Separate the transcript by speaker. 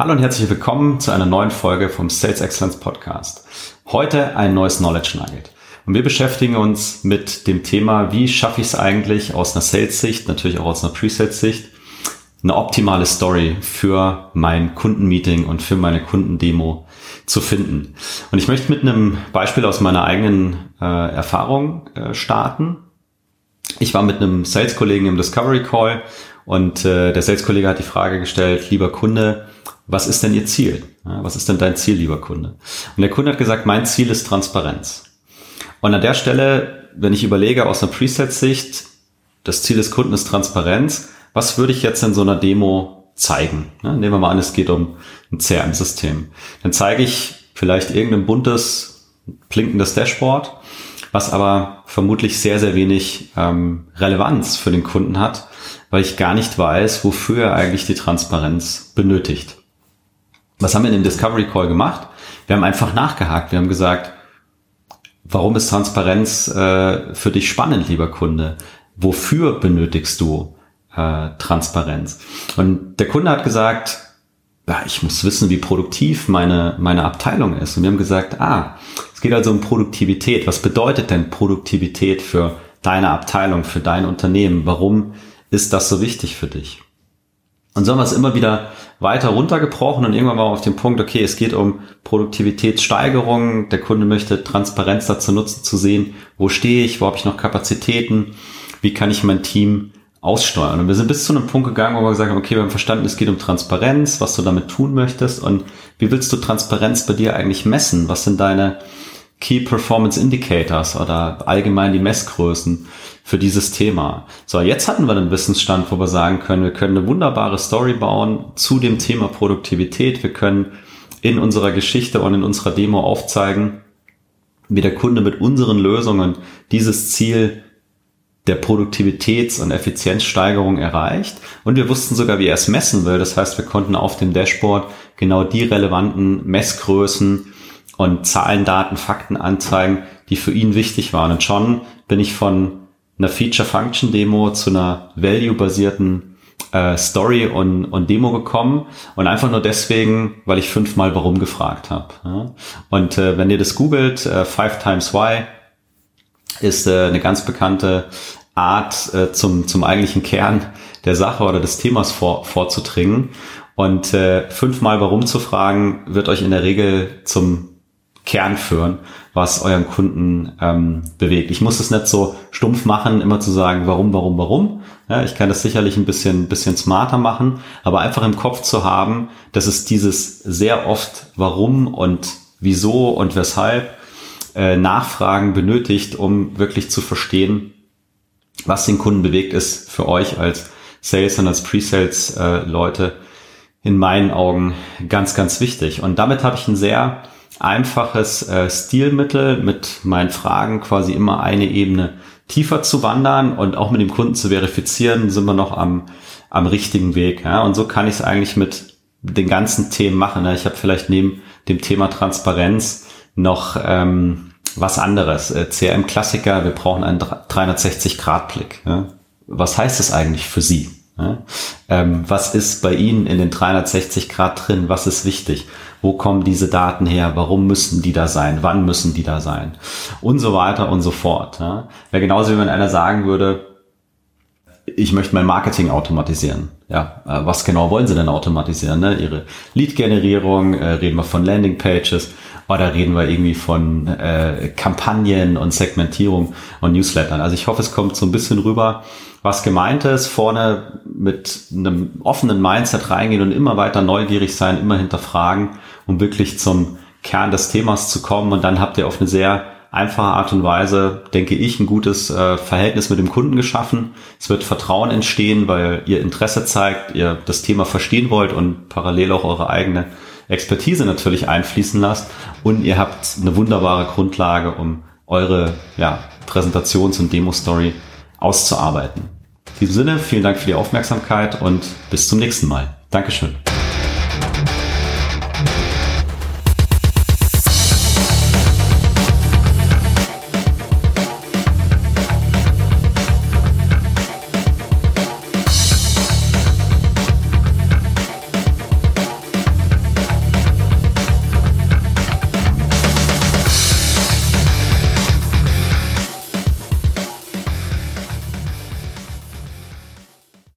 Speaker 1: Hallo und herzlich willkommen zu einer neuen Folge vom Sales Excellence Podcast. Heute ein neues Knowledge Nugget. Und wir beschäftigen uns mit dem Thema, wie schaffe ich es eigentlich aus einer Sales-Sicht, natürlich auch aus einer Pre-Sales-Sicht, eine optimale Story für mein Kundenmeeting und für meine Kundendemo zu finden. Und ich möchte mit einem Beispiel aus meiner eigenen äh, Erfahrung äh, starten. Ich war mit einem Sales-Kollegen im Discovery Call und äh, der Sales-Kollege hat die Frage gestellt, lieber Kunde, was ist denn Ihr Ziel? Was ist denn dein Ziel, lieber Kunde? Und der Kunde hat gesagt, mein Ziel ist Transparenz. Und an der Stelle, wenn ich überlege aus einer Preset-Sicht, das Ziel des Kunden ist Transparenz, was würde ich jetzt in so einer Demo zeigen? Nehmen wir mal an, es geht um ein CRM-System. Dann zeige ich vielleicht irgendein buntes, blinkendes Dashboard, was aber vermutlich sehr, sehr wenig ähm, Relevanz für den Kunden hat, weil ich gar nicht weiß, wofür er eigentlich die Transparenz benötigt. Was haben wir in dem Discovery Call gemacht? Wir haben einfach nachgehakt. Wir haben gesagt, warum ist Transparenz äh, für dich spannend, lieber Kunde? Wofür benötigst du äh, Transparenz? Und der Kunde hat gesagt, ja, ich muss wissen, wie produktiv meine, meine Abteilung ist. Und wir haben gesagt, ah, es geht also um Produktivität. Was bedeutet denn Produktivität für deine Abteilung, für dein Unternehmen? Warum ist das so wichtig für dich? Und so haben wir es immer wieder weiter runtergebrochen und irgendwann war auf dem Punkt, okay, es geht um Produktivitätssteigerung. Der Kunde möchte Transparenz dazu nutzen, zu sehen, wo stehe ich, wo habe ich noch Kapazitäten, wie kann ich mein Team aussteuern. Und wir sind bis zu einem Punkt gegangen, wo wir gesagt haben, okay, wir haben verstanden, es geht um Transparenz, was du damit tun möchtest und wie willst du Transparenz bei dir eigentlich messen? Was sind deine Key Performance Indicators oder allgemein die Messgrößen für dieses Thema. So, jetzt hatten wir den Wissensstand, wo wir sagen können, wir können eine wunderbare Story bauen zu dem Thema Produktivität. Wir können in unserer Geschichte und in unserer Demo aufzeigen, wie der Kunde mit unseren Lösungen dieses Ziel der Produktivitäts- und Effizienzsteigerung erreicht. Und wir wussten sogar, wie er es messen will. Das heißt, wir konnten auf dem Dashboard genau die relevanten Messgrößen und Zahlen, Daten, Fakten anzeigen, die für ihn wichtig waren. Und schon bin ich von einer Feature-Function-Demo zu einer value-basierten äh, Story und, und Demo gekommen und einfach nur deswegen, weil ich fünfmal warum gefragt habe. Ja? Und äh, wenn ihr das googelt, äh, Five Times Why ist äh, eine ganz bekannte Art äh, zum, zum eigentlichen Kern der Sache oder des Themas vor, vorzudringen. Und äh, fünfmal warum zu fragen, wird euch in der Regel zum Kern führen, was euren Kunden ähm, bewegt. Ich muss es nicht so stumpf machen, immer zu sagen, warum, warum, warum. Ja, ich kann das sicherlich ein bisschen, bisschen smarter machen, aber einfach im Kopf zu haben, dass es dieses sehr oft warum und wieso und weshalb äh, Nachfragen benötigt, um wirklich zu verstehen, was den Kunden bewegt, ist für euch als Sales und als Pre-Sales äh, Leute in meinen Augen ganz, ganz wichtig. Und damit habe ich ein sehr einfaches äh, Stilmittel, mit meinen Fragen quasi immer eine Ebene tiefer zu wandern und auch mit dem Kunden zu verifizieren, sind wir noch am, am richtigen Weg. Ja? Und so kann ich es eigentlich mit den ganzen Themen machen. Ja? Ich habe vielleicht neben dem Thema Transparenz noch ähm, was anderes. Äh, CRM-Klassiker, wir brauchen einen 360-Grad-Blick. Ja? Was heißt das eigentlich für Sie? Ja? Ähm, was ist bei Ihnen in den 360 Grad drin? Was ist wichtig? Wo kommen diese Daten her? Warum müssen die da sein? Wann müssen die da sein? Und so weiter und so fort. Ja? Wäre genauso, wie wenn einer sagen würde, ich möchte mein Marketing automatisieren. Ja, äh, was genau wollen Sie denn automatisieren? Ne? Ihre Lead-Generierung, äh, reden wir von Landing-Pages oder reden wir irgendwie von äh, Kampagnen und Segmentierung und Newslettern. Also ich hoffe, es kommt so ein bisschen rüber, was gemeint ist, vorne mit einem offenen Mindset reingehen und immer weiter neugierig sein, immer hinterfragen, um wirklich zum Kern des Themas zu kommen. Und dann habt ihr auf eine sehr einfache Art und Weise, denke ich, ein gutes äh, Verhältnis mit dem Kunden geschaffen. Es wird Vertrauen entstehen, weil ihr Interesse zeigt, ihr das Thema verstehen wollt und parallel auch eure eigene Expertise natürlich einfließen lasst. Und ihr habt eine wunderbare Grundlage, um eure ja, Präsentations- und Demo-Story auszuarbeiten. In diesem Sinne, vielen Dank für die Aufmerksamkeit und bis zum nächsten Mal. Dankeschön.